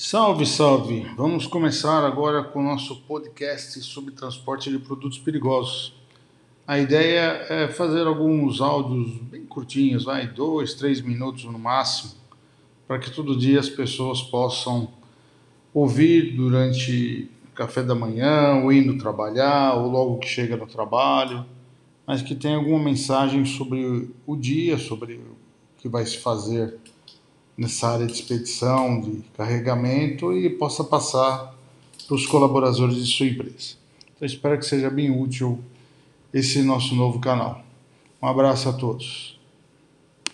Salve, salve! Vamos começar agora com o nosso podcast sobre transporte de produtos perigosos. A ideia é fazer alguns áudios bem curtinhos, vai, dois, três minutos no máximo, para que todo dia as pessoas possam ouvir durante café da manhã, ou indo trabalhar, ou logo que chega no trabalho, mas que tenha alguma mensagem sobre o dia, sobre o que vai se fazer nessa área de expedição, de carregamento e possa passar para os colaboradores de sua empresa. Então, espero que seja bem útil esse nosso novo canal. Um abraço a todos.